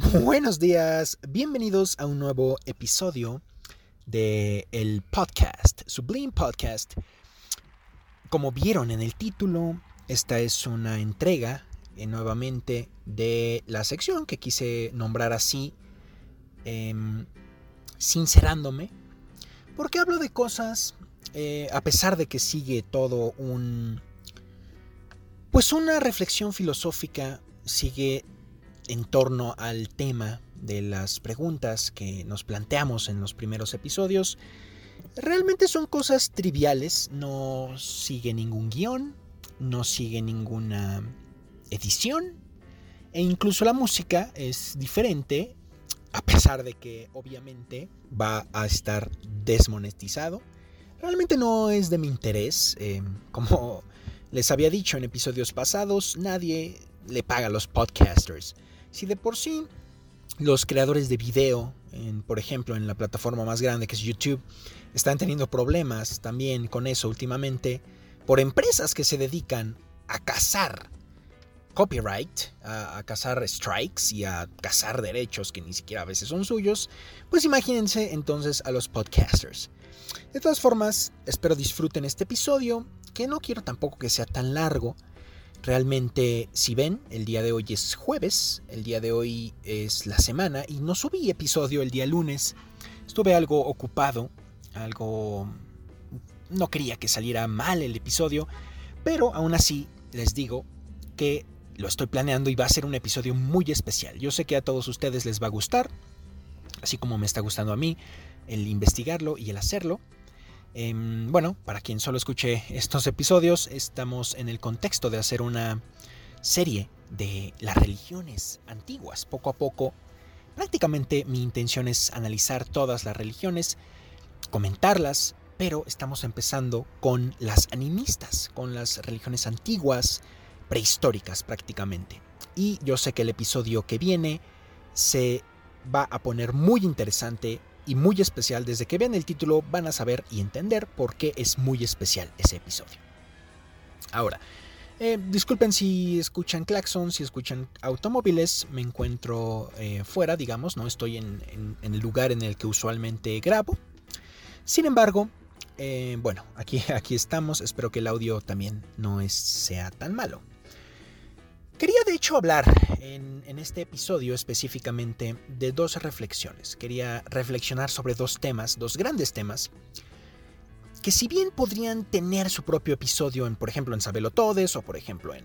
Buenos días, bienvenidos a un nuevo episodio de el podcast, Sublime Podcast. Como vieron en el título, esta es una entrega eh, nuevamente de la sección que quise nombrar así, em, sincerándome, porque hablo de cosas, eh, a pesar de que sigue todo un... Pues una reflexión filosófica sigue en torno al tema de las preguntas que nos planteamos en los primeros episodios. Realmente son cosas triviales, no sigue ningún guion, no sigue ninguna edición e incluso la música es diferente, a pesar de que obviamente va a estar desmonetizado. Realmente no es de mi interés, eh, como les había dicho en episodios pasados, nadie le paga a los podcasters. Si de por sí los creadores de video, por ejemplo, en la plataforma más grande que es YouTube, están teniendo problemas también con eso últimamente, por empresas que se dedican a cazar copyright, a, cazar strikes y a cazar derechos que ni siquiera a veces son suyos, pues imagínense entonces a los podcasters. De todas formas, espero disfruten este episodio, que no quiero tampoco que sea tan largo, Realmente, si ven, el día de hoy es jueves, el día de hoy es la semana y no subí episodio el día lunes. Estuve algo ocupado, algo... No quería que saliera mal el episodio, pero aún así les digo que lo estoy planeando y va a ser un episodio muy especial. Yo sé que a todos ustedes les va a gustar, así como me está gustando a mí el investigarlo y el hacerlo. Em, bueno, para quien solo escuche estos episodios, estamos en el contexto de hacer una serie de las religiones antiguas. Poco a poco, prácticamente mi intención es analizar todas las religiones, comentarlas, pero estamos empezando con las animistas, con las religiones antiguas, prehistóricas prácticamente. Y yo sé que el episodio que viene se va a poner muy interesante y muy especial. Desde que vean el título van a saber y entender por qué es muy especial ese episodio. Ahora, eh, disculpen si escuchan claxon, si escuchan automóviles, me encuentro eh, fuera, digamos, no estoy en, el lugar en el que usualmente grabo. Sin embargo, eh, bueno, aquí, aquí estamos, espero que el audio también no sea tan malo. Quería de hecho hablar en, este episodio específicamente de dos reflexiones. Quería reflexionar sobre dos temas, dos grandes temas, que si bien podrían tener su propio episodio en, por ejemplo, en Sabelo Todes, o por ejemplo en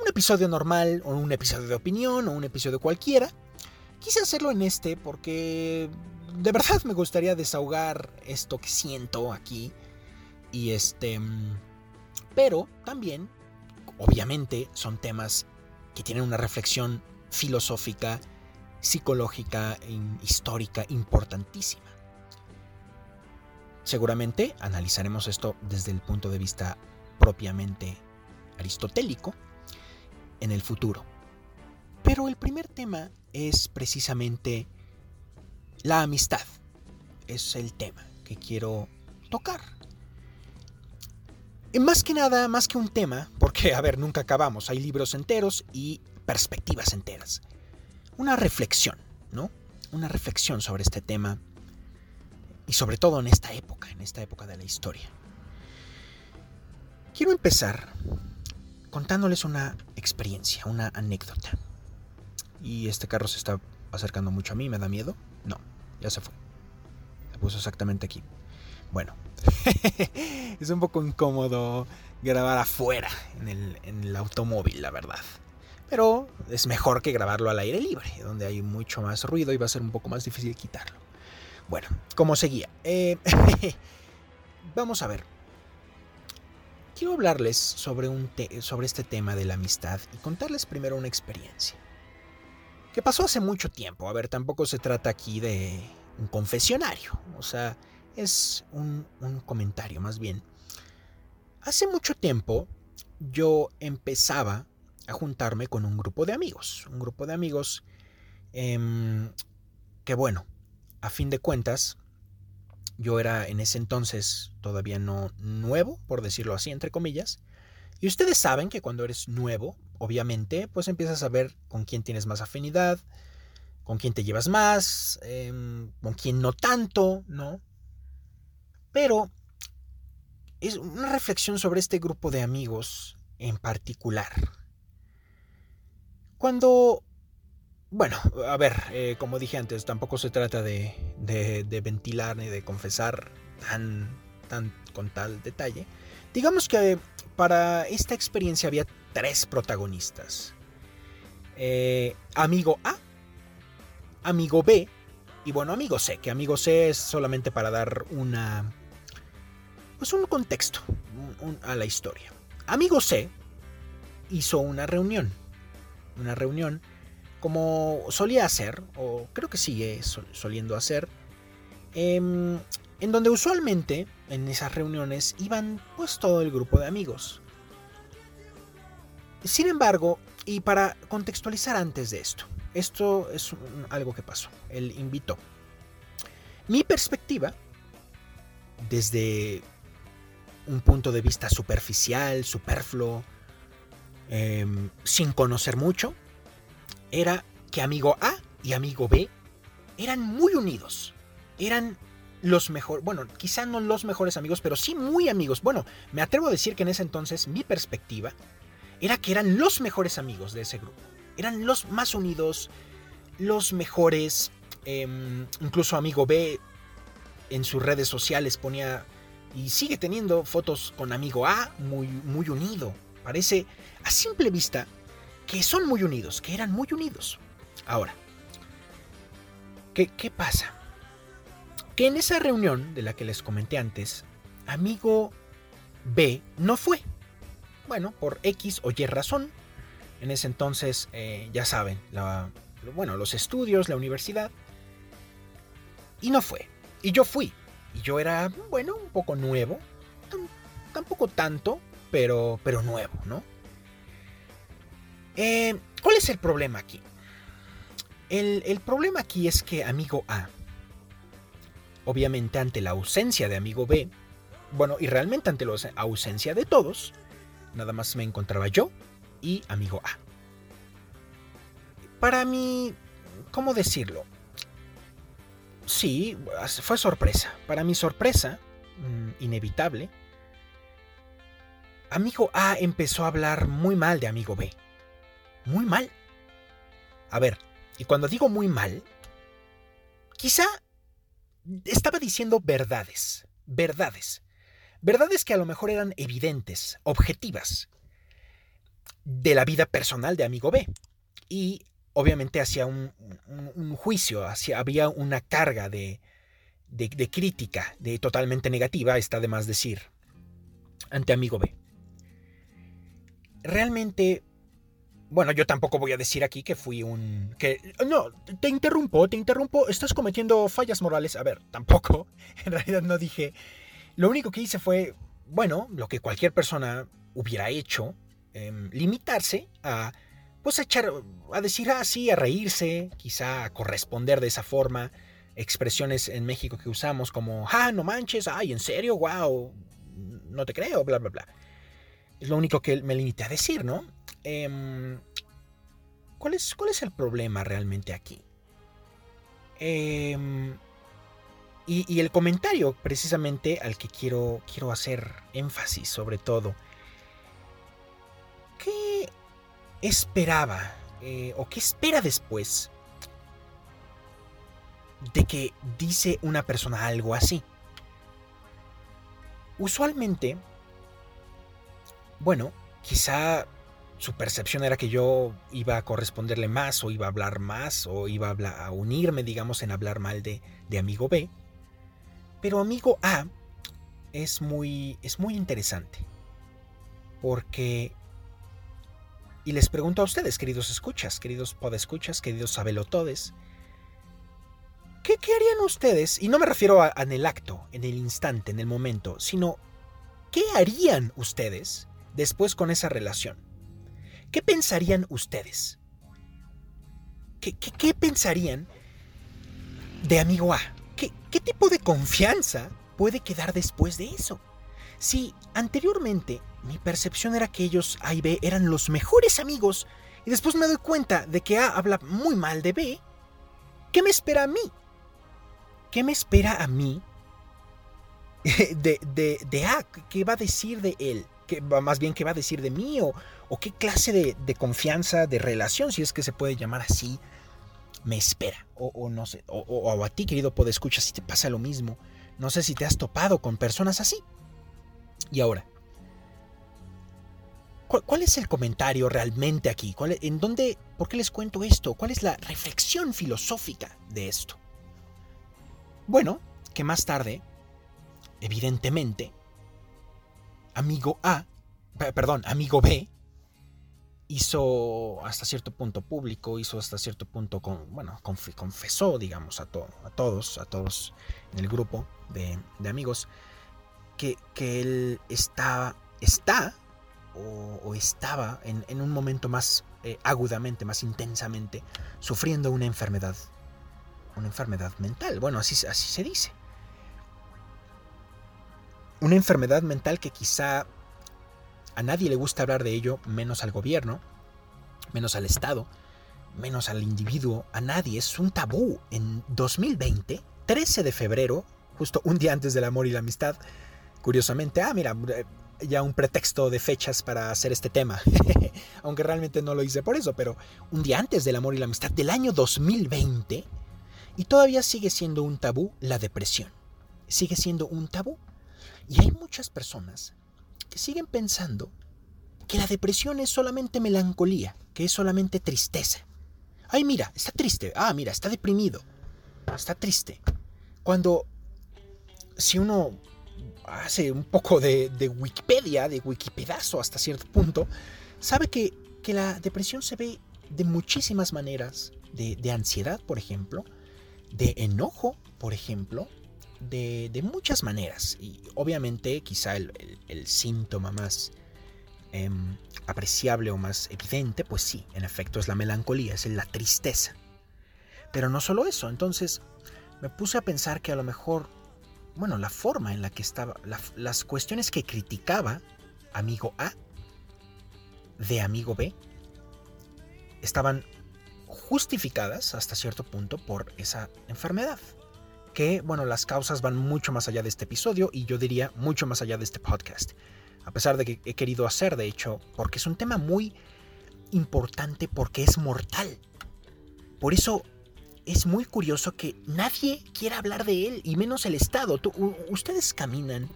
un episodio normal, o un episodio de opinión, o un episodio cualquiera, quise hacerlo en este porque de verdad me gustaría desahogar esto que siento aquí. Y este... Pero también, obviamente, son temas que tienen una reflexión filosófica, psicológica e histórica importantísima. Seguramente analizaremos esto desde el punto de vista propiamente aristotélico en el futuro. Pero el primer tema es precisamente la amistad. Es el tema que quiero tocar. Más que nada, más que un tema, porque, a ver, nunca acabamos, hay libros enteros y perspectivas enteras. Una reflexión, ¿no? Una reflexión sobre este tema y sobre todo en esta época, en esta época de la historia. Quiero empezar contándoles una experiencia, una anécdota. Y este carro se está acercando mucho a mí, ¿me da miedo? No, ya se fue. Se puso exactamente aquí. Bueno, es un poco incómodo grabar afuera en el, automóvil, la verdad. Pero es mejor que grabarlo al aire libre, donde hay mucho más ruido y va a ser un poco más difícil quitarlo. Bueno, como seguía. Eh, vamos a ver. Quiero hablarles sobre, un sobre este tema de la amistad y contarles primero una experiencia. Que pasó hace mucho tiempo. A ver, tampoco se trata aquí de un confesionario. O sea, es un, comentario más bien. Hace mucho tiempo yo empezaba a juntarme con un grupo de amigos. Un grupo de amigos em, que bueno, a fin de cuentas, yo era en ese entonces todavía no nuevo, por decirlo así, entre comillas. Y ustedes saben que cuando eres nuevo, obviamente, pues empiezas a ver con quién tienes más afinidad, con quién te llevas más, em, con quién no tanto, ¿no? Pero es una reflexión sobre este grupo de amigos en particular. Cuando, bueno, a ver, eh, como dije antes, tampoco se trata de, de, ventilar ni de confesar tan, tan con tal detalle. Digamos que para esta experiencia había tres protagonistas. Eh, amigo A, amigo B y bueno, amigo C, que amigo C es solamente para dar una... Pues un contexto a la historia. Amigo C hizo una reunión. Una reunión como solía hacer, o creo que sigue soliendo hacer, em, en donde usualmente en esas reuniones iban pues todo el grupo de amigos. Sin embargo, y para contextualizar antes de esto, esto es algo que pasó. Él invitó. Mi perspectiva, desde un punto de vista superficial, superfluo, em, sin conocer mucho, era que amigo A y amigo B eran muy unidos. Eran los mejores, bueno, quizá no los mejores amigos, pero sí muy amigos. Bueno, me atrevo a decir que en ese entonces mi perspectiva era que eran los mejores amigos de ese grupo. Eran los más unidos, los mejores. Em, incluso amigo B en sus redes sociales ponía y sigue teniendo fotos con amigo A muy, muy unido. Parece a simple vista que son muy unidos, que eran muy unidos. Ahora, ¿qué, qué pasa? Que en esa reunión de la que les comenté antes, amigo B no fue. Bueno, por X o Y razón. En ese entonces, eh, ya saben, bueno, los estudios, la universidad. Y no fue. Y yo fui. Y yo era, bueno, un poco nuevo. Tampoco tanto, pero, pero nuevo, ¿no? Eh, ¿Cuál es el problema aquí? El, el problema aquí es que amigo A, obviamente ante la ausencia de amigo B, bueno, y realmente ante la ausencia de todos, Nada más me encontraba yo y amigo A. Para mí, ¿cómo decirlo? Sí, fue sorpresa. Para mi sorpresa, mm, inevitable, amigo A empezó a hablar muy mal de amigo B. Muy mal. A ver, y cuando digo muy mal, quizá estaba diciendo verdades. Verdades. Verdades que a lo mejor eran evidentes, objetivas, de la vida personal de amigo B. Y obviamente hacía un, juicio, hacia, había una carga de, de, crítica, de totalmente negativa, está de más decir, ante amigo B. Realmente, bueno, yo tampoco voy a decir aquí que fui un... que No, te interrumpo, te interrumpo, estás cometiendo fallas morales. A ver, tampoco, en realidad no dije lo único que hice fue, bueno, lo que cualquier persona hubiera hecho, em, limitarse a, pues, a echar, a decir así, ah, a reírse, quizá a corresponder de esa forma, expresiones en México que usamos como, ah, no manches, ay, en serio, wow, no te creo, bla, bla, bla. Es lo único que me limité a decir, ¿no? Em, ¿cuál, es, ¿Cuál es el problema realmente aquí? Eh, y, el comentario precisamente al que quiero, quiero hacer énfasis sobre todo. Esperaba eh, o qué espera después de que dice una persona algo así? Usualmente, bueno, quizá su percepción era que yo iba a corresponderle más o iba a hablar más o iba a, unirme, digamos, en hablar mal de, de amigo B. Pero amigo A es muy, es muy interesante. Porque... Y les pregunto a ustedes, queridos escuchas, queridos podescuchas, queridos sabelotodes, ¿qué, ¿qué harían ustedes? Y no me refiero a, en el acto, en el instante, en el momento, sino ¿qué harían ustedes después con esa relación? ¿Qué pensarían ustedes? ¿Qué, qué, qué pensarían de amigo A? ¿Qué, tipo de confianza puede quedar después de eso? Si anteriormente mi percepción era que ellos A y B eran los mejores amigos y después me doy cuenta de que A habla muy mal de B, ¿qué me espera a mí? ¿Qué me espera a mí de, de, de A? ¿Qué va a decir de él? ¿Qué, más bien, ¿qué va a decir de mí? ¿O, o qué clase de, de, confianza, de relación, si es que se puede llamar así, me espera? O, o no sé, o, o, a ti, querido podescucha, si te pasa lo mismo. No sé si te has topado con personas así. Y ahora, ¿Cuál, es el comentario realmente aquí? ¿Cuál, ¿En dónde, por qué les cuento esto? ¿Cuál es la reflexión filosófica de esto? Bueno, que más tarde, evidentemente, amigo A, perdón, amigo B, hizo hasta cierto punto público, hizo hasta cierto punto, con, bueno, confesó, digamos, a, a todos, a todos en el grupo de, de amigos, que, que él está, está o, estaba en, un momento más eh, agudamente, más intensamente, sufriendo una enfermedad, una enfermedad mental. Bueno, así, así se dice. Una enfermedad mental que quizá a nadie le gusta hablar de ello, menos al gobierno, menos al Estado, menos al individuo, a nadie. Es un tabú. En 2020, 13 de febrero, justo un día antes del amor y la amistad, curiosamente, ah, mira, ya un pretexto de fechas para hacer este tema. Aunque realmente no lo hice por eso, pero un día antes del amor y la amistad del año 2020, y todavía sigue siendo un tabú la depresión. Sigue siendo un tabú. Y hay muchas personas que siguen pensando que la depresión es solamente melancolía, que es solamente tristeza. Ay, mira, está triste. Ah, mira, está deprimido. Está triste. Cuando si uno hace un poco de, Wikipedia, de Wikipedazo hasta cierto punto, sabe que, que, la depresión se ve de muchísimas maneras, de, ansiedad, por ejemplo, de enojo, por ejemplo, de, muchas maneras. Y obviamente quizá el, síntoma más em, apreciable o más evidente, pues sí, en efecto es la melancolía, es la tristeza. Pero no solo eso, entonces me puse a pensar que a lo mejor bueno, la forma en la que estaba, las cuestiones que criticaba amigo A de amigo B estaban justificadas hasta cierto punto por esa enfermedad. Que, bueno, las causas van mucho más allá de este episodio y yo diría mucho más allá de este podcast. A pesar de que he querido hacer, de hecho, porque es un tema muy importante porque es mortal. Por eso es muy curioso que nadie quiera hablar de él, y menos el Estado. ustedes caminan,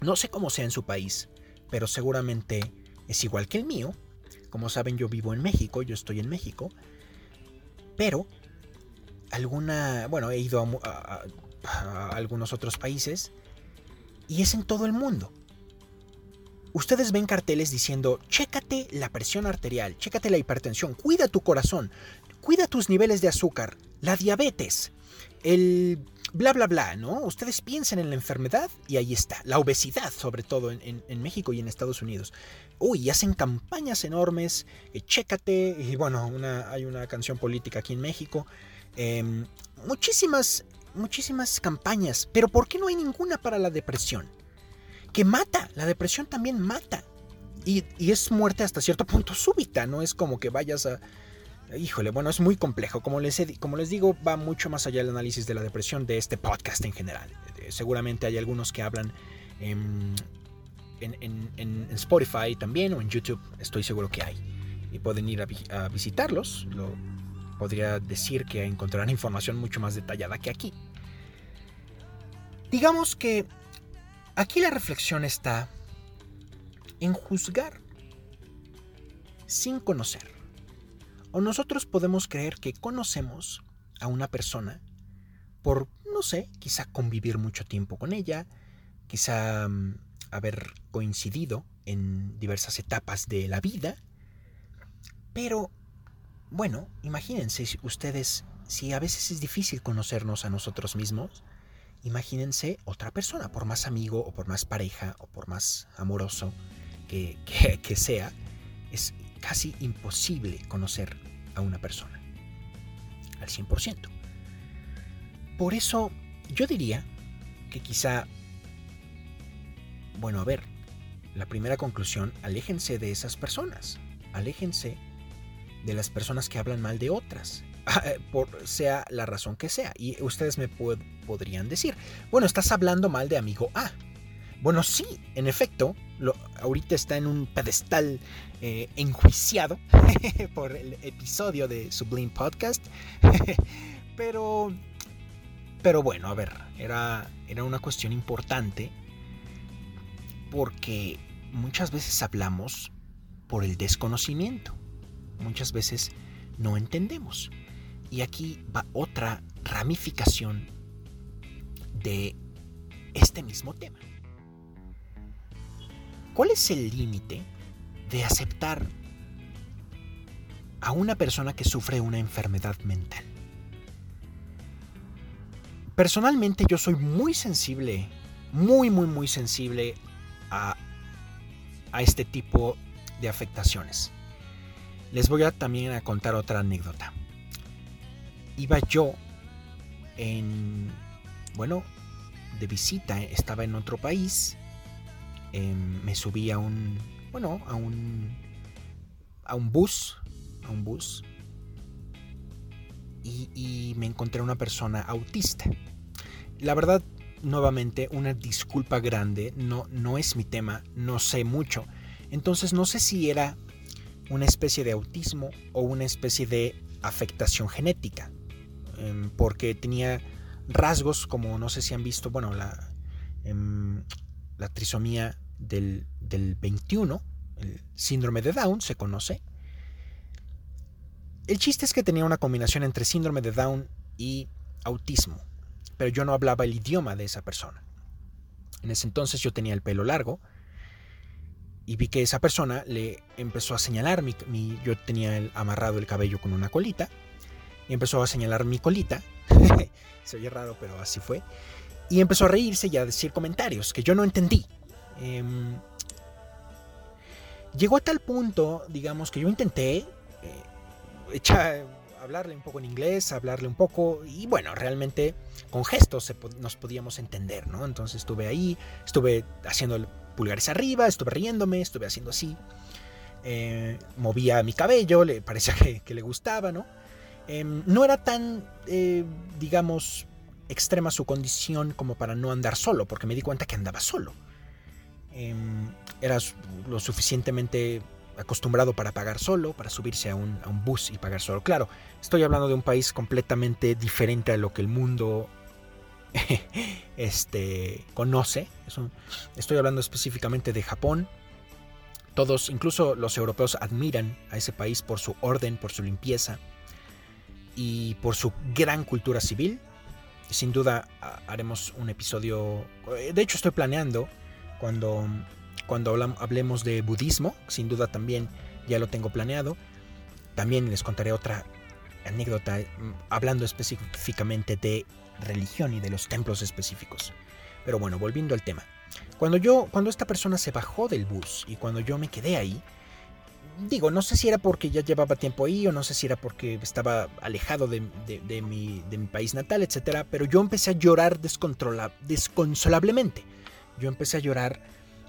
no sé cómo sea en su país, pero seguramente es igual que el mío. Como saben, yo vivo en México, yo estoy en México, pero alguna, bueno, he ido a, a algunos otros países y es en todo el mundo. Ustedes ven carteles diciendo, chécate la presión arterial, chécate la hipertensión, cuida tu corazón, cuida tus niveles de azúcar, la diabetes, el bla bla bla, ¿no? Ustedes piensen en la enfermedad y ahí está, la obesidad sobre todo en, México y en Estados Unidos. Uy, hacen campañas enormes, eh, chécate, y bueno, hay una canción política aquí en México, em, muchísimas, muchísimas campañas, pero ¿por qué no hay ninguna para la depresión? Que mata, la depresión también mata. Y, y es muerte hasta cierto punto súbita, no es como que vayas a, Híjole, bueno, es muy complejo. Como les, como les digo, va mucho más allá del análisis de la depresión de este podcast en general. Eh, seguramente hay algunos que hablan en, Spotify también o en YouTube. Estoy seguro que hay. Y pueden ir a, visitarlos. Lo, podría decir que encontrarán información mucho más detallada que aquí. Digamos que aquí la reflexión está en juzgar sin conocer. O nosotros podemos creer que conocemos a una persona por, no sé, quizá convivir mucho tiempo con ella, quizá mm, haber coincidido en diversas etapas de la vida. Pero, bueno, imagínense ustedes, si a veces es difícil conocernos a nosotros mismos, imagínense otra persona, por más amigo o por más pareja o por más amoroso que, que, que sea, es casi imposible conocer a una persona. Al 100%. Por eso yo diría que quizá, bueno, a ver, la primera conclusión, aléjense de esas personas. Aléjense de las personas que hablan mal de otras. por, sea la razón que sea. Y ustedes me podrían decir, bueno, estás hablando mal de amigo A. Bueno, sí, en efecto, lo, ahorita está en un pedestal eh, enjuiciado por el episodio de Sublime Podcast. pero, pero bueno, a ver, era, era una cuestión importante porque muchas veces hablamos por el desconocimiento. Muchas veces no entendemos. Y aquí va otra ramificación de este mismo tema. ¿Cuál es el límite de aceptar a una persona que sufre una enfermedad mental? Personalmente yo soy muy sensible, muy, muy, muy sensible a, a este tipo de afectaciones. Les voy a también a contar otra anécdota. Iba yo en, bueno, de visita, estaba en otro país, em, me subí a un, bueno, a un, a un bus, a un bus, y, y me encontré una persona autista. La verdad, nuevamente, una disculpa grande, no, no es mi tema, no sé mucho. Entonces no sé si era una especie de autismo o una especie de afectación genética, em, porque tenía rasgos como no sé si han visto, bueno, la, em, la trisomía del, del 21, el síndrome de Down se conoce. El chiste es que tenía una combinación entre síndrome de Down y autismo, pero yo no hablaba el idioma de esa persona. En ese entonces yo tenía el pelo largo, y vi que esa persona le empezó a señalar mi, yo tenía el, amarrado el cabello con una colita y empezó a señalar mi colita se oye raro pero así fue y empezó a reírse y a decir comentarios que yo no entendí em, llegó a tal punto digamos que yo intenté eh, hablarle un poco en inglés hablarle un poco y bueno realmente con gestos nos podíamos entender no entonces estuve ahí estuve haciendo pulgares arriba, estuve riéndome, estuve haciendo así. Eh, movía mi cabello, le parecía que, le gustaba, ¿no? Em, no era tan, eh, digamos, extrema su condición como para no andar solo, porque me di cuenta que andaba solo. Em, era lo suficientemente acostumbrado para pagar solo, para subirse a un, a un, bus y pagar solo. Claro, estoy hablando de un país completamente diferente a lo que el mundo este, conoce. estoy hablando específicamente de Japón. Todos, incluso los europeos, admiran a ese país por su orden, por su limpieza y por su gran cultura civil. Sin duda haremos un episodio, eh, de hecho estoy planeando cuando, cuando hablemos de budismo, sin duda también ya lo tengo planeado. También les contaré otra anécdota mm, hablando específicamente de religión y de los templos específicos. Pero bueno, volviendo al tema. Cuando yo, cuando esta persona se bajó del bus y cuando yo me quedé ahí, digo, no sé si era porque ya llevaba tiempo ahí o no sé si era porque estaba alejado de, mi, país natal, etcétera, pero yo empecé a llorar desconsolablemente. Yo empecé a llorar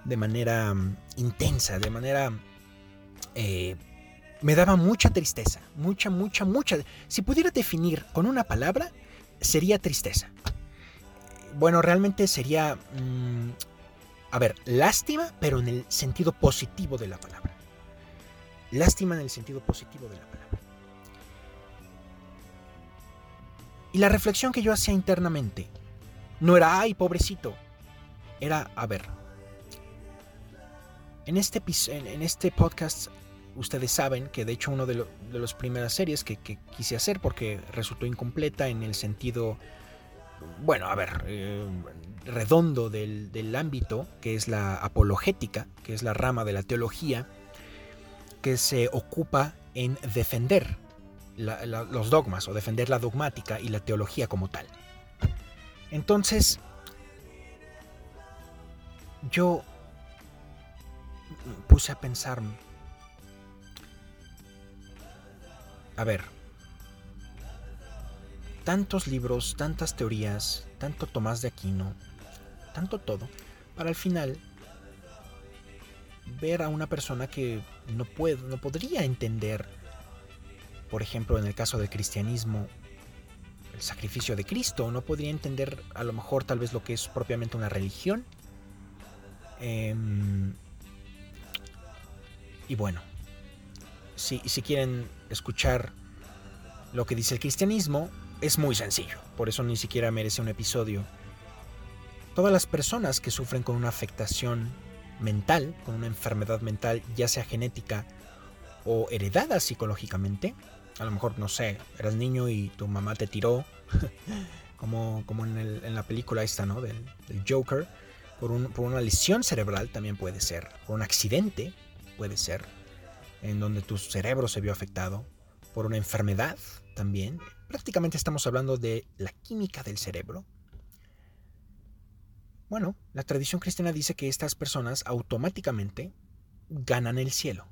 de manera mm, intensa, de manera... Eh, me daba mucha tristeza, mucha, mucha, mucha. Si pudiera definir con una palabra, sería tristeza. Bueno, realmente sería, mm, a ver, lástima, pero en el sentido positivo de la palabra. Lástima en el sentido positivo de la palabra. Y la reflexión que yo hacía internamente no era, ay, pobrecito. Era, a ver, en este, en este podcast ustedes saben que de hecho una de, las primeras series que, quise hacer porque resultó incompleta en el sentido, bueno, a ver, eh, redondo del, ámbito, que es la apologética, que es la rama de la teología, que se ocupa en defender los dogmas o defender la dogmática y la teología como tal. Entonces, yo puse a pensar A ver, tantos libros, tantas teorías, tanto Tomás de Aquino, tanto todo, para al final ver a una persona que no puede, no podría entender por ejemplo, en el caso del cristianismo, el sacrificio de Cristo, no podría entender a lo mejor tal vez lo que es propiamente una religión. Em, y bueno, si, si quieren escuchar lo que dice el cristianismo, es muy sencillo, por eso ni siquiera merece un episodio. Todas las personas que sufren con una afectación mental, con una enfermedad mental, ya sea genética o heredada psicológicamente, a lo mejor, no sé, eras niño y tu mamá te tiró, como, como en, la película esta, ¿no? Del, Joker, por, por una lesión cerebral también puede ser, por un accidente puede ser, en donde tu cerebro se vio afectado, por una enfermedad también. Prácticamente estamos hablando de la química del cerebro. Bueno, la tradición cristiana dice que estas personas automáticamente ganan el cielo.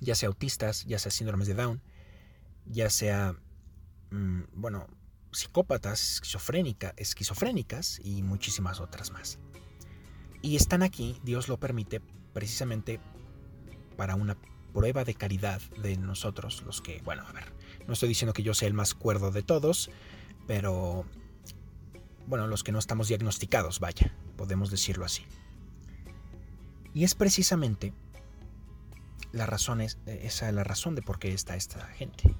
Ya sea autistas, ya sea síndromes de Down, ya sea, mm, bueno, psicópatas, esquizofrénica, esquizofrénicas y muchísimas otras más. Y están aquí, Dios lo permite, precisamente para una prueba de caridad de nosotros, los que, bueno, a ver, no estoy diciendo que yo sea el más cuerdo de todos, pero, bueno, los que no estamos diagnosticados, vaya, podemos decirlo así. Y es precisamente la razón, es, esa es la razón de por qué está esta gente.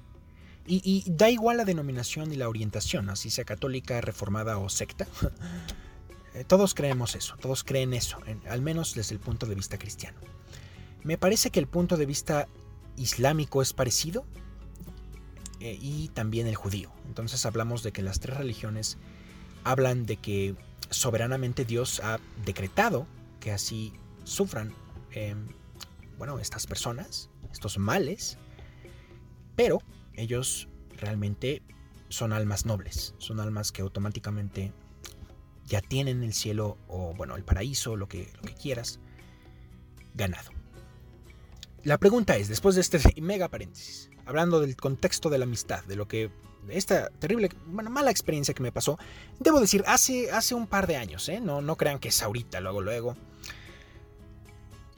Y, da igual la denominación y la orientación, así sea católica, reformada o secta. Eh, todos creemos eso, todos creen eso, al menos desde el punto de vista cristiano. Me parece que el punto de vista islámico es parecido eh, y también el judío. Entonces hablamos de que las tres religiones hablan de que soberanamente Dios ha decretado que así sufran, em, bueno, estas personas, estos males, pero ellos realmente son almas nobles, son almas que automáticamente ya tienen el cielo o bueno, el paraíso, lo que, lo que quieras, ganado. La pregunta es, después de este mega paréntesis, hablando del contexto de la amistad, de lo que esta terrible, mala experiencia que me pasó, debo decir, hace, hace un par de años, ¿eh? no, no crean que es ahorita, luego, luego,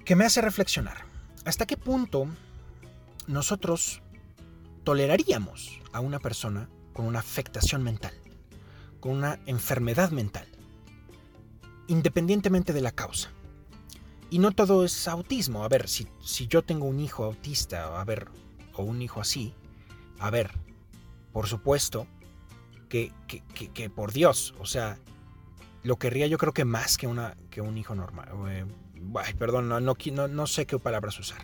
que me hace reflexionar. ¿Hasta qué punto nosotros toleraríamos a una persona con una afectación mental, con una enfermedad mental, independientemente de la causa. Y no todo es autismo. A ver, si, si yo tengo un hijo autista, a ver, o un hijo así, a ver, por supuesto que, que, por Dios, o sea, lo querría yo creo que más que, una, que un hijo normal. Eh, perdón, no, no, no sé qué palabras usar.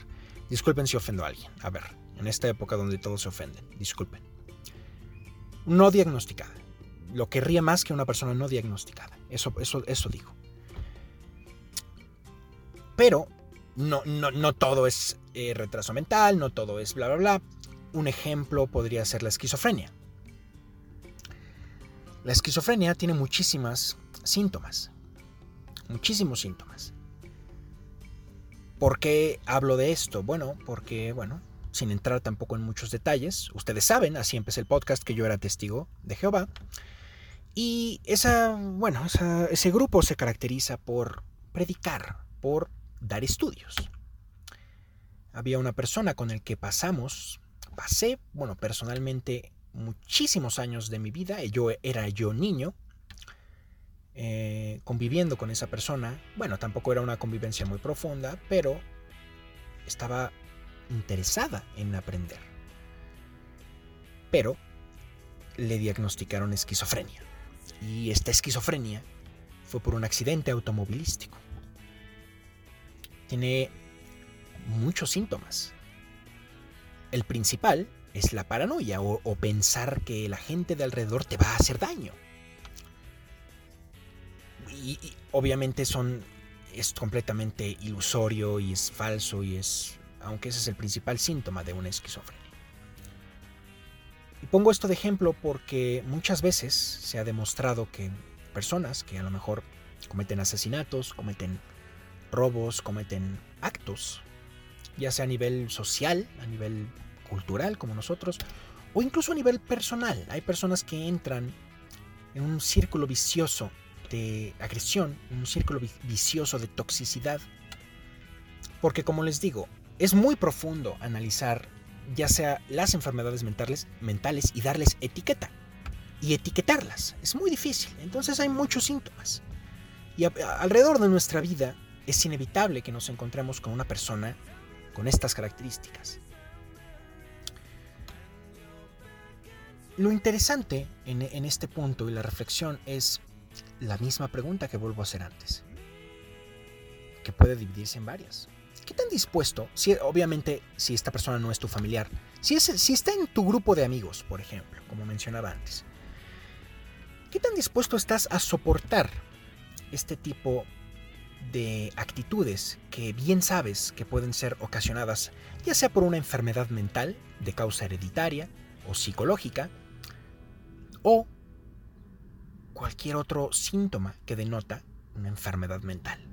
Disculpen si ofendo a alguien. A ver, en esta época donde todos se ofenden. Disculpen. No diagnosticada. Lo querría más que una persona no diagnosticada. Eso, eso, eso digo. Pero no, no, no todo es eh, retraso mental, no todo es bla, bla, bla. Un ejemplo podría ser la esquizofrenia. La esquizofrenia tiene muchísimas síntomas. Muchísimos síntomas. ¿Por qué hablo de esto? Bueno, porque, bueno, sin entrar tampoco en muchos detalles. Ustedes saben, así empecé el podcast, que yo era testigo de Jehová. Y esa, bueno, ese grupo se caracteriza por predicar, por dar estudios. Había una persona con el que pasamos, pasé, bueno, personalmente muchísimos años de mi vida, yo era yo niño, eh, conviviendo con esa persona. Bueno, tampoco era una convivencia muy profunda, pero estaba interesada en aprender. Pero le diagnosticaron esquizofrenia. Y esta esquizofrenia fue por un accidente automovilístico. Tiene muchos síntomas. El principal es la paranoia o, pensar que la gente de alrededor te va a hacer daño. Y, y, obviamente son es completamente ilusorio y es falso y es aunque ese es el principal síntoma de una esquizofrenia. Y pongo esto de ejemplo porque muchas veces se ha demostrado que personas que a lo mejor cometen asesinatos, cometen robos, cometen actos, ya sea a nivel social, a nivel cultural como nosotros, o incluso a nivel personal. Hay personas que entran en un círculo vicioso de agresión, un círculo vicioso de toxicidad. Porque como les digo, es muy profundo analizar ya sea las enfermedades mentales, mentales y darles etiqueta. Y etiquetarlas. Es muy difícil. Entonces hay muchos síntomas. Y alrededor de nuestra vida es inevitable que nos encontremos con una persona con estas características. Lo interesante en, este punto y la reflexión es la misma pregunta que vuelvo a hacer antes, que puede dividirse en varias. ¿Qué tan dispuesto, si, obviamente si esta persona no es tu familiar, si, es, si está en tu grupo de amigos, por ejemplo, como mencionaba antes, ¿qué tan dispuesto estás a soportar este tipo de actitudes que bien sabes que pueden ser ocasionadas ya sea por una enfermedad mental de causa hereditaria o psicológica o cualquier otro síntoma que denota una enfermedad mental.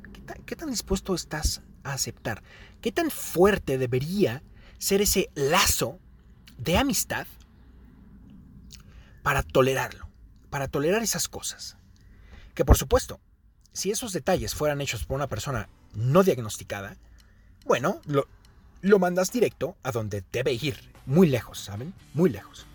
¿Qué tan, dispuesto estás a aceptar? ¿Qué tan fuerte debería ser ese lazo de amistad para tolerarlo? Para tolerar esas cosas. Que por supuesto, si esos detalles fueran hechos por una persona no diagnosticada, bueno, lo, mandas directo a donde debe ir, muy lejos, ¿saben? Muy lejos.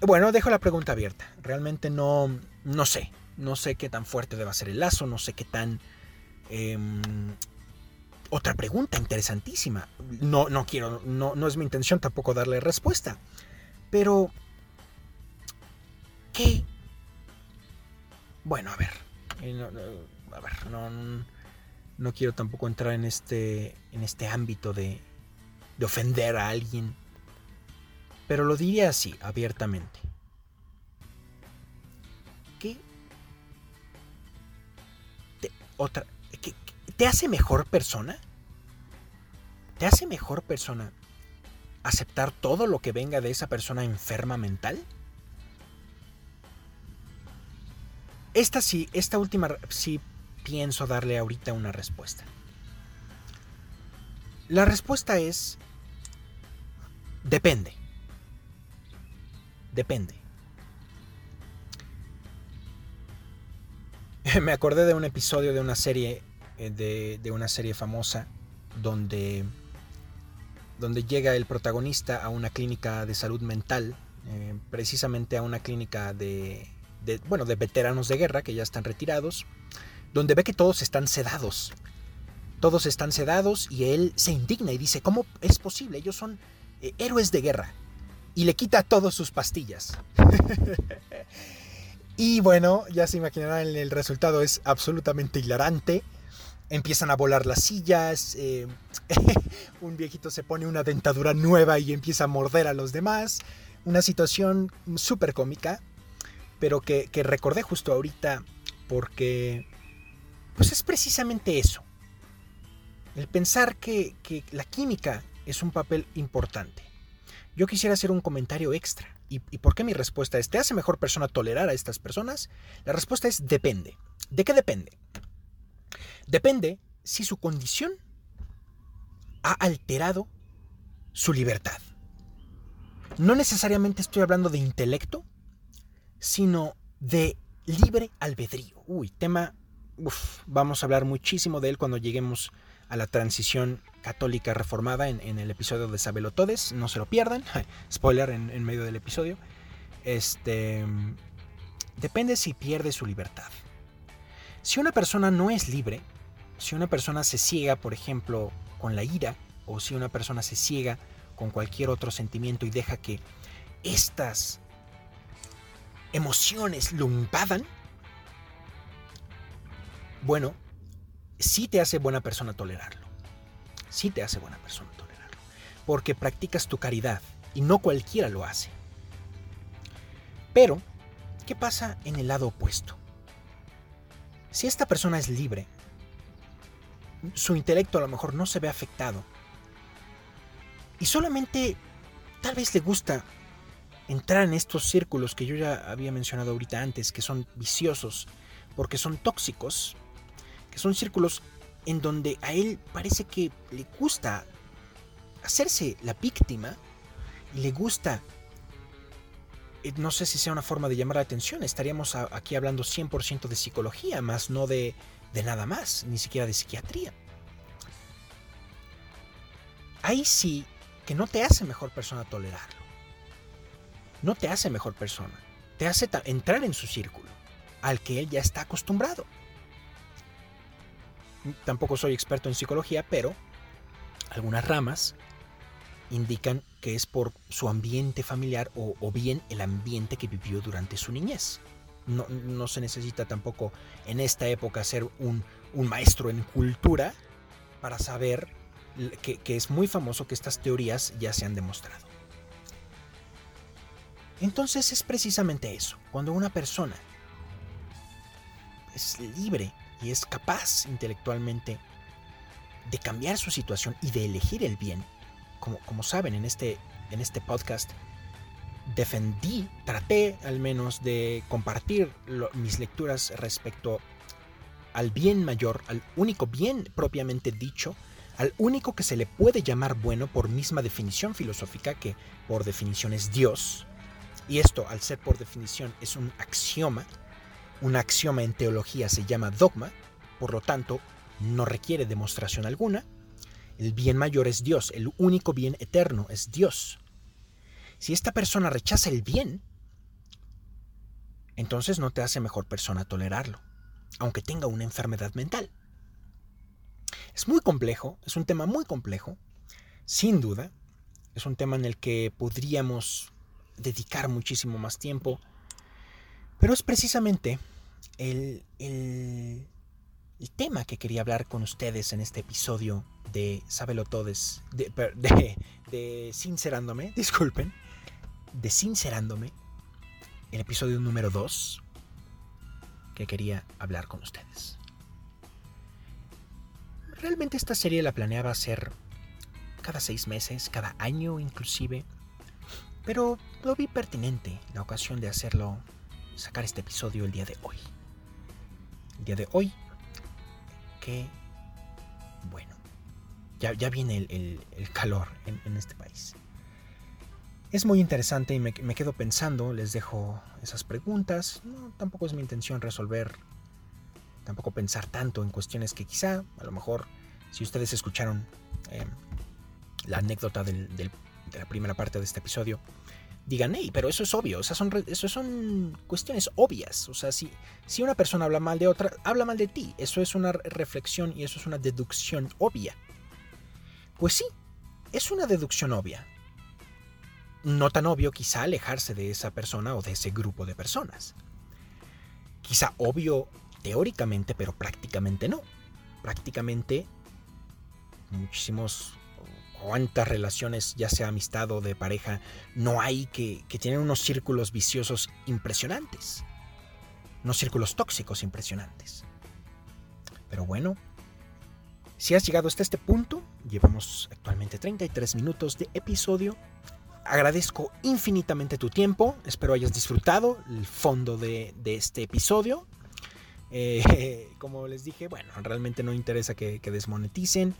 Bueno, dejo la pregunta abierta. Realmente no, no sé. No sé qué tan fuerte deba ser el lazo, no sé qué tan... Em, otra pregunta interesantísima. No, no quiero, no, no es mi intención tampoco darle respuesta. Pero... ¿Qué? Bueno, a ver. A ver, no, no quiero tampoco entrar en este, en este ámbito de, de ofender a alguien. Pero lo diría así, abiertamente. otra, ¿te hace mejor persona? ¿Te hace mejor persona aceptar todo lo que venga de esa persona enferma mental? Esta sí, esta última sí pienso darle ahorita una respuesta. La respuesta es depende. Depende. me acordé de un episodio de una serie, eh, de, una serie famosa, donde, donde llega el protagonista a una clínica de salud mental, eh, precisamente a una clínica de, bueno, de veteranos de guerra que ya están retirados, donde ve que todos están sedados. Todos están sedados y él se indigna y dice, ¿cómo es posible? Ellos son eh, héroes de guerra. Y le quita todas sus pastillas. Y bueno, ya se imaginarán, el resultado es absolutamente hilarante. Empiezan a volar las sillas, eh, un viejito se pone una dentadura nueva y empieza a morder a los demás. Una situación súper cómica, pero que, recordé justo ahorita porque pues es precisamente eso. El pensar que, que la química es un papel importante. Yo quisiera hacer un comentario extra. ¿Y, por qué mi respuesta es, ¿te hace mejor persona tolerar a estas personas? La respuesta es, depende. ¿De qué depende? Depende si su condición ha alterado su libertad. No necesariamente estoy hablando de intelecto, sino de libre albedrío. Uy, tema, vamos a hablar muchísimo de él cuando lleguemos a la transición católica reformada en, el episodio de Sabelotodes, no se lo pierdan, spoiler en, medio del episodio. Este depende si pierde su libertad. Si una persona no es libre, si una persona se ciega, por ejemplo, con la ira, o si una persona se ciega con cualquier otro sentimiento y deja que estas emociones lo bueno, sí te hace buena persona tolerarlo. Sí te hace buena persona tolerarlo. Porque practicas tu caridad y no cualquiera lo hace. Pero, ¿qué pasa en el lado opuesto? Si esta persona es libre, su intelecto a lo mejor no se ve afectado y solamente tal vez le gusta entrar en estos círculos que yo ya había mencionado ahorita antes, que son viciosos, porque son tóxicos, que son círculos en donde a él parece que le gusta hacerse la víctima y le gusta, eh, no sé si sea una forma de llamar la atención, estaríamos aquí hablando 100% de psicología, más no de, de nada más, ni siquiera de psiquiatría. ahí sí que no te hace mejor persona tolerarlo. No te hace mejor persona. Te hace entrar en su círculo, al que él ya está acostumbrado. Tampoco soy experto en psicología, pero algunas ramas indican que es por su ambiente familiar o, bien el ambiente que vivió durante su niñez. No, se necesita tampoco en esta época ser un, maestro en cultura para saber que, que es muy famoso que estas teorías ya se han demostrado. Entonces es precisamente eso, cuando una persona es libre y es capaz intelectualmente de cambiar su situación y de elegir el bien, como, como saben en este, en este podcast, defendí, traté al menos de compartir mis lecturas respecto al bien mayor, al único bien propiamente dicho, al único que se le puede llamar bueno por misma definición filosófica, que por definición es Dios. Y esto, al ser por definición, es un axioma. Un axioma en teología se llama dogma, por lo tanto, no requiere demostración alguna. El bien mayor es Dios, el único bien eterno es Dios. Si esta persona rechaza el bien, entonces no te hace mejor persona tolerarlo, aunque tenga una enfermedad mental. Es muy complejo, es un tema muy complejo, sin duda, es un tema en el que podríamos dedicar muchísimo más tiempo, pero es precisamente el, el, el tema que quería hablar con ustedes en este episodio de Sábelo Todes, de, de, de Sincerándome, disculpen, de Sincerándome, el episodio número 2 que quería hablar con ustedes. Realmente esta serie la planeaba hacer cada seis meses, cada año inclusive, pero lo vi pertinente la ocasión de hacerlo, sacar este episodio el día de hoy. El día de hoy, que bueno, ya, ya viene el, calor en este país. Es muy interesante y me, quedo pensando, les dejo esas preguntas. No, tampoco es mi intención resolver, tampoco pensar tanto en cuestiones que quizá, a lo mejor, si ustedes escucharon eh, la anécdota de la primera parte de este episodio, digan, hey, pero eso es obvio, o sea, son, eso son cuestiones obvias. O sea, si, si una persona habla mal de otra, habla mal de ti. Eso es una reflexión y eso es una deducción obvia. Pues sí, es una deducción obvia no tan obvio quizá alejarse de esa persona o de ese grupo de personas. Quizá obvio teóricamente, pero prácticamente no. Prácticamente muchísimos cuántas relaciones, ya sea amistad o de pareja, no hay que, que tienen unos círculos viciosos impresionantes. Unos círculos tóxicos impresionantes. Pero bueno, si has llegado hasta este punto, llevamos actualmente 33 minutos de episodio agradezco infinitamente tu tiempo. Espero hayas disfrutado el fondo de, este episodio. Eh, como les dije, bueno, realmente no interesa que, desmoneticen.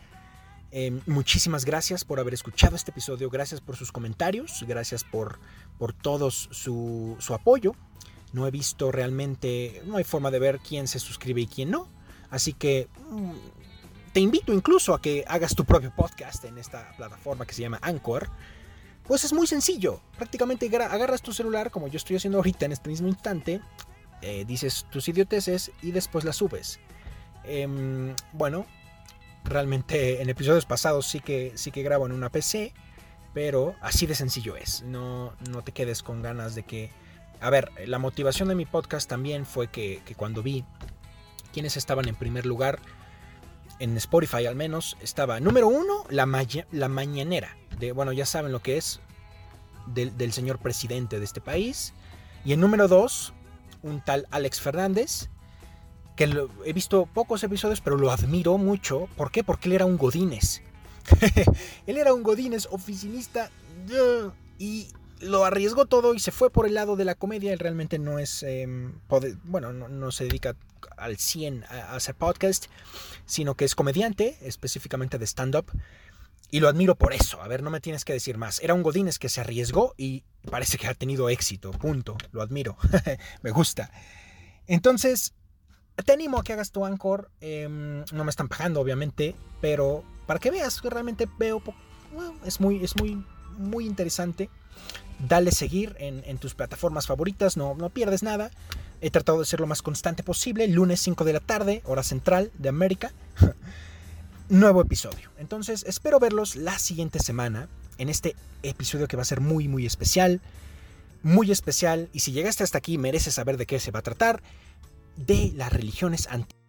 Em, muchísimas gracias por haber escuchado este episodio, gracias por sus comentarios, gracias por, por todos su, su apoyo. No he visto realmente, no hay forma de ver quién se suscribe y quién no. Así que mm, te invito incluso a que hagas tu propio podcast en esta plataforma que se llama Anchor. Pues es muy sencillo. Prácticamente agarras tu celular, como yo estoy haciendo ahorita en este mismo instante, eh, dices tus idioteces y después las subes. Em, bueno, realmente en episodios pasados sí que, sí que grabo en una PC, pero así de sencillo es. No, no te quedes con ganas de que... A ver, la motivación de mi podcast también fue que, cuando vi quienes estaban en primer lugar, en Spotify al menos, estaba número uno, la, la mañanera bueno, ya saben lo que es, del, señor presidente de este país. Y en número 2, un tal Alex Fernández, he visto pocos episodios, pero lo admiro mucho. ¿Por qué? Porque él era un Godínez. él era un Godínez, oficinista, y lo arriesgó todo y se fue por el lado de la comedia. Él realmente no es, em, bueno, no, se dedica al 100 a hacer podcast, sino que es comediante, específicamente de stand-up. Y lo admiro por eso. A ver, no me tienes que decir más. Era un Godínez que se arriesgó y parece que ha tenido éxito. Punto. Lo admiro. me gusta. Entonces, te animo a que hagas tu Anchor. Em, no me están pagando, obviamente. Pero para que veas realmente veo es muy, es muy, muy interesante. Dale seguir en, tus plataformas favoritas, no, no pierdes nada. He tratado de ser lo más constante posible. Lunes 5 de la tarde, hora central de América. Nuevo episodio. Entonces, espero verlos la siguiente semana en este episodio que va a ser muy, muy especial. Muy especial. Y si llegaste hasta aquí, mereces saber de qué se va a tratar. De las religiones antiguas